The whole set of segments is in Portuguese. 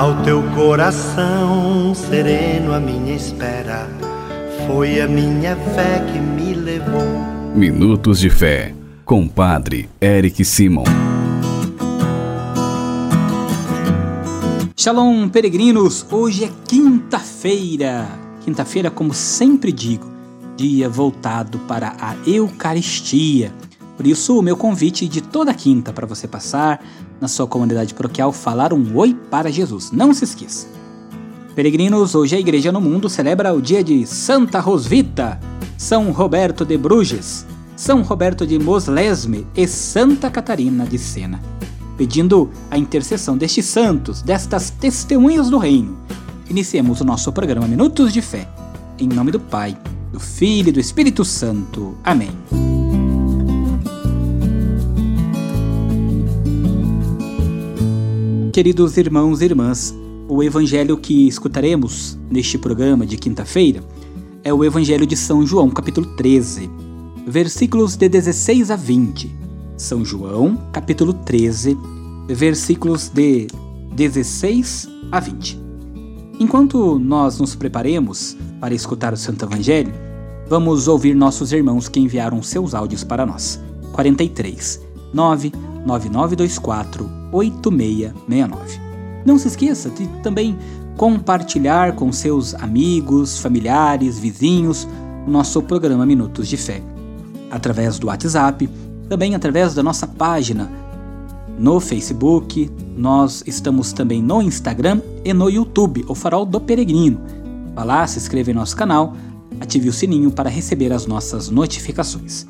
Ao teu coração sereno, a minha espera foi a minha fé que me levou. Minutos de Fé, com Padre Eric Simon. Shalom, peregrinos! Hoje é quinta-feira. Quinta-feira, como sempre digo, dia voltado para a Eucaristia. Por isso, o meu convite de toda quinta para você passar na sua comunidade paroquial falar um oi para Jesus. Não se esqueça. Peregrinos, hoje a Igreja no Mundo celebra o dia de Santa Rosvita, São Roberto de Bruges, São Roberto de Moslesme e Santa Catarina de Sena, pedindo a intercessão destes santos, destas testemunhas do reino. Iniciemos o nosso programa Minutos de Fé. Em nome do Pai, do Filho e do Espírito Santo. Amém. Queridos irmãos e irmãs, o evangelho que escutaremos neste programa de quinta-feira é o Evangelho de São João, capítulo 13, versículos de 16 a 20. São João, capítulo 13, versículos de 16 a 20. Enquanto nós nos preparemos para escutar o Santo Evangelho, vamos ouvir nossos irmãos que enviaram seus áudios para nós. 43 99924 8669. Não se esqueça de também compartilhar com seus amigos, familiares, vizinhos o nosso programa Minutos de Fé. Através do WhatsApp, também através da nossa página no Facebook, nós estamos também no Instagram e no YouTube, o Farol do Peregrino. Vá lá, se inscreva em nosso canal, ative o sininho para receber as nossas notificações.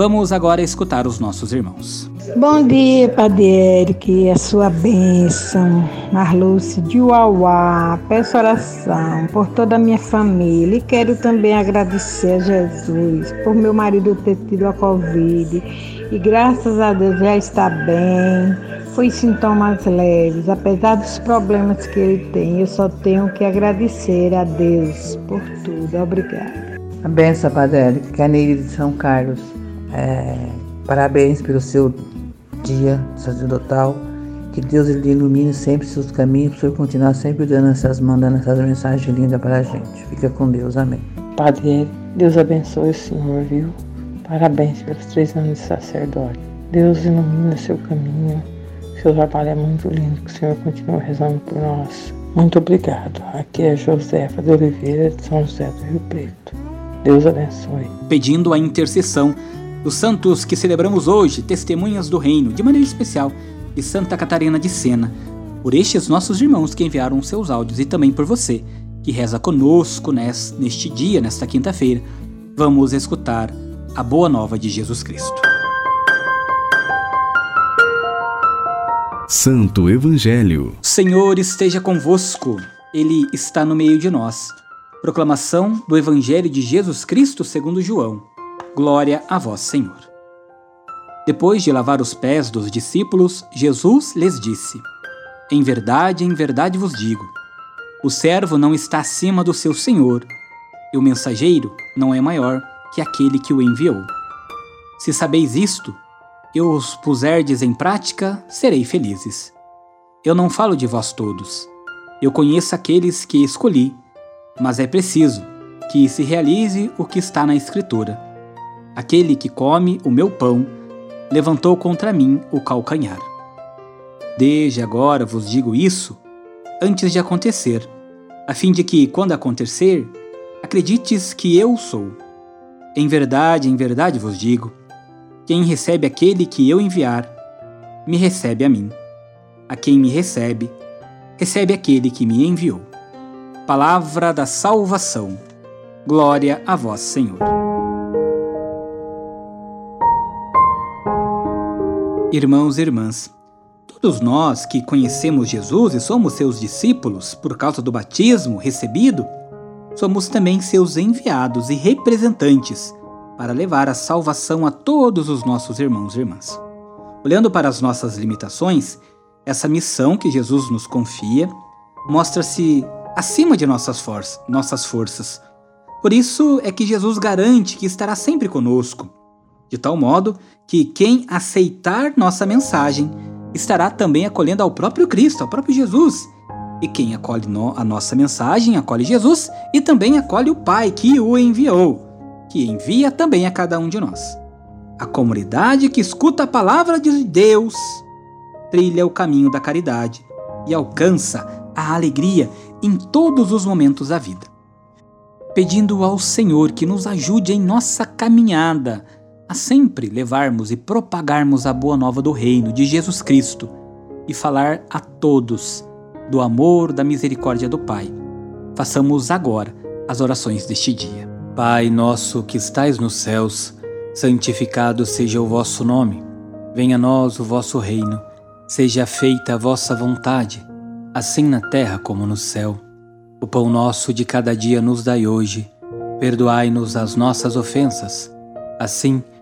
Vamos agora escutar os nossos irmãos. Bom dia, Padre Eric, a sua bênção, Marluce de Uauá. Peço oração por toda a minha família e quero também agradecer a Jesus por meu marido ter tido a Covid e graças a Deus já está bem. Foi sintomas leves, apesar dos problemas que ele tem, eu só tenho que agradecer a Deus por tudo. Obrigada. A benção, Padre Eric, Caneiros de São Carlos. É, parabéns pelo seu dia sacerdotal. Que Deus lhe ilumine sempre seus caminhos, para o Senhor continuar sempre dando essas, mandando essas mensagens lindas para a gente. Fica com Deus, amém. Padre, Deus abençoe o senhor, viu? Parabéns pelos três anos de sacerdócio. Deus ilumina seu caminho. Seu trabalho é muito lindo, que o Senhor continue rezando por nós. Muito obrigado. Aqui é Josefa de Oliveira, de São José do Rio Preto. Deus abençoe. Pedindo a intercessão dos santos que celebramos hoje, testemunhas do reino, de maneira especial, de Santa Catarina de Sena, por estes nossos irmãos que enviaram seus áudios e também por você que reza conosco neste dia, nesta quinta-feira. Vamos escutar a boa nova de Jesus Cristo. Santo Evangelho. Senhor esteja convosco, Ele está no meio de nós. Proclamação do Evangelho de Jesus Cristo segundo João. Glória a vós, Senhor. Depois de lavar os pés dos discípulos, Jesus lhes disse: Em verdade, em verdade vos digo: o servo não está acima do seu senhor, e o mensageiro não é maior que aquele que o enviou. Se sabeis isto, e os puserdes em prática, serei felizes. Eu não falo de vós todos. Eu conheço aqueles que escolhi, mas é preciso que se realize o que está na Escritura Aquele que come o meu pão levantou contra mim o calcanhar. Desde agora vos digo isso antes de acontecer, a fim de que, quando acontecer, acredites que eu sou. Em verdade, em verdade vos digo: quem recebe aquele que eu enviar, me recebe a mim. A quem me recebe, recebe aquele que me enviou. Palavra da salvação. Glória a vós, Senhor. Irmãos e irmãs, todos nós que conhecemos Jesus e somos seus discípulos por causa do batismo recebido, somos também seus enviados e representantes para levar a salvação a todos os nossos irmãos e irmãs. Olhando para as nossas limitações, essa missão que Jesus nos confia mostra-se acima de nossas, for nossas forças. Por isso é que Jesus garante que estará sempre conosco de tal modo que quem aceitar nossa mensagem estará também acolhendo ao próprio Cristo, ao próprio Jesus, E quem acolhe a nossa mensagem acolhe Jesus e também acolhe o Pai que o enviou, que envia também a cada um de nós. A comunidade que escuta a palavra de Deus trilha o caminho da caridade e alcança a alegria em todos os momentos da vida. Pedindo ao Senhor que nos ajude em nossa caminhada a sempre levarmos e propagarmos a boa nova do reino de Jesus Cristo e falar a todos do amor, da misericórdia do Pai. Façamos agora as orações deste dia. Pai nosso que estais nos céus, santificado seja o vosso nome. Venha a nós o vosso reino. Seja feita a vossa vontade, assim na terra como no céu. O pão nosso de cada dia nos dai hoje. Perdoai-nos as nossas ofensas, assim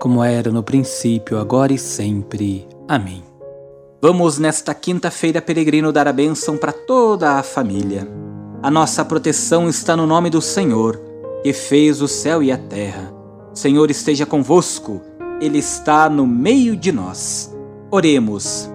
como era no princípio, agora e sempre. Amém. Vamos nesta quinta-feira, peregrino, dar a bênção para toda a família. A nossa proteção está no nome do Senhor, que fez o céu e a terra. O Senhor esteja convosco, Ele está no meio de nós. Oremos.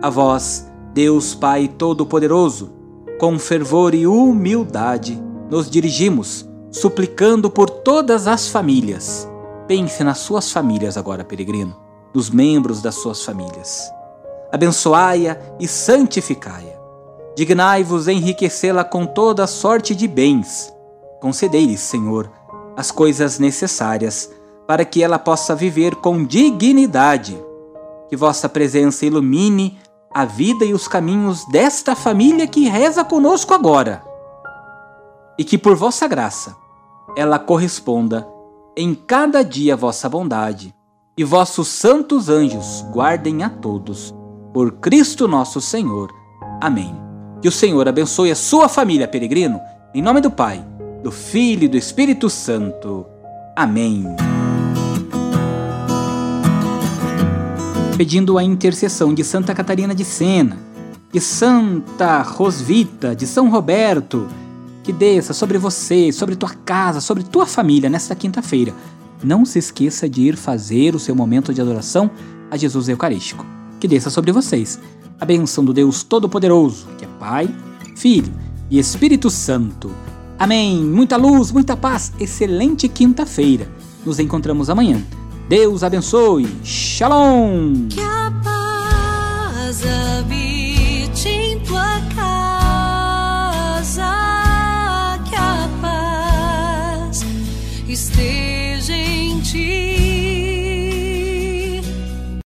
A vós, Deus Pai Todo-Poderoso, com fervor e humildade, nos dirigimos, suplicando por todas as famílias. Pense nas suas famílias agora, peregrino, nos membros das suas famílias abençoai-a e santificai-a. Dignai-vos enriquecê-la com toda sorte de bens. Concedei-lhe, Senhor, as coisas necessárias para que ela possa viver com dignidade. Que vossa presença ilumine a vida e os caminhos desta família que reza conosco agora. E que por vossa graça ela corresponda em cada dia vossa bondade, e vossos santos anjos guardem a todos por Cristo nosso Senhor. Amém. Que o Senhor abençoe a sua família, peregrino, em nome do Pai, do Filho e do Espírito Santo. Amém. Pedindo a intercessão de Santa Catarina de Sena, de Santa Rosvita, de São Roberto, que desça sobre você, sobre tua casa, sobre tua família nesta quinta-feira. Não se esqueça de ir fazer o seu momento de adoração a Jesus Eucarístico que desça sobre vocês a benção do Deus Todo-Poderoso, que é Pai, Filho e Espírito Santo. Amém. Muita luz, muita paz. Excelente quinta-feira. Nos encontramos amanhã. Deus abençoe. Shalom. Que a paz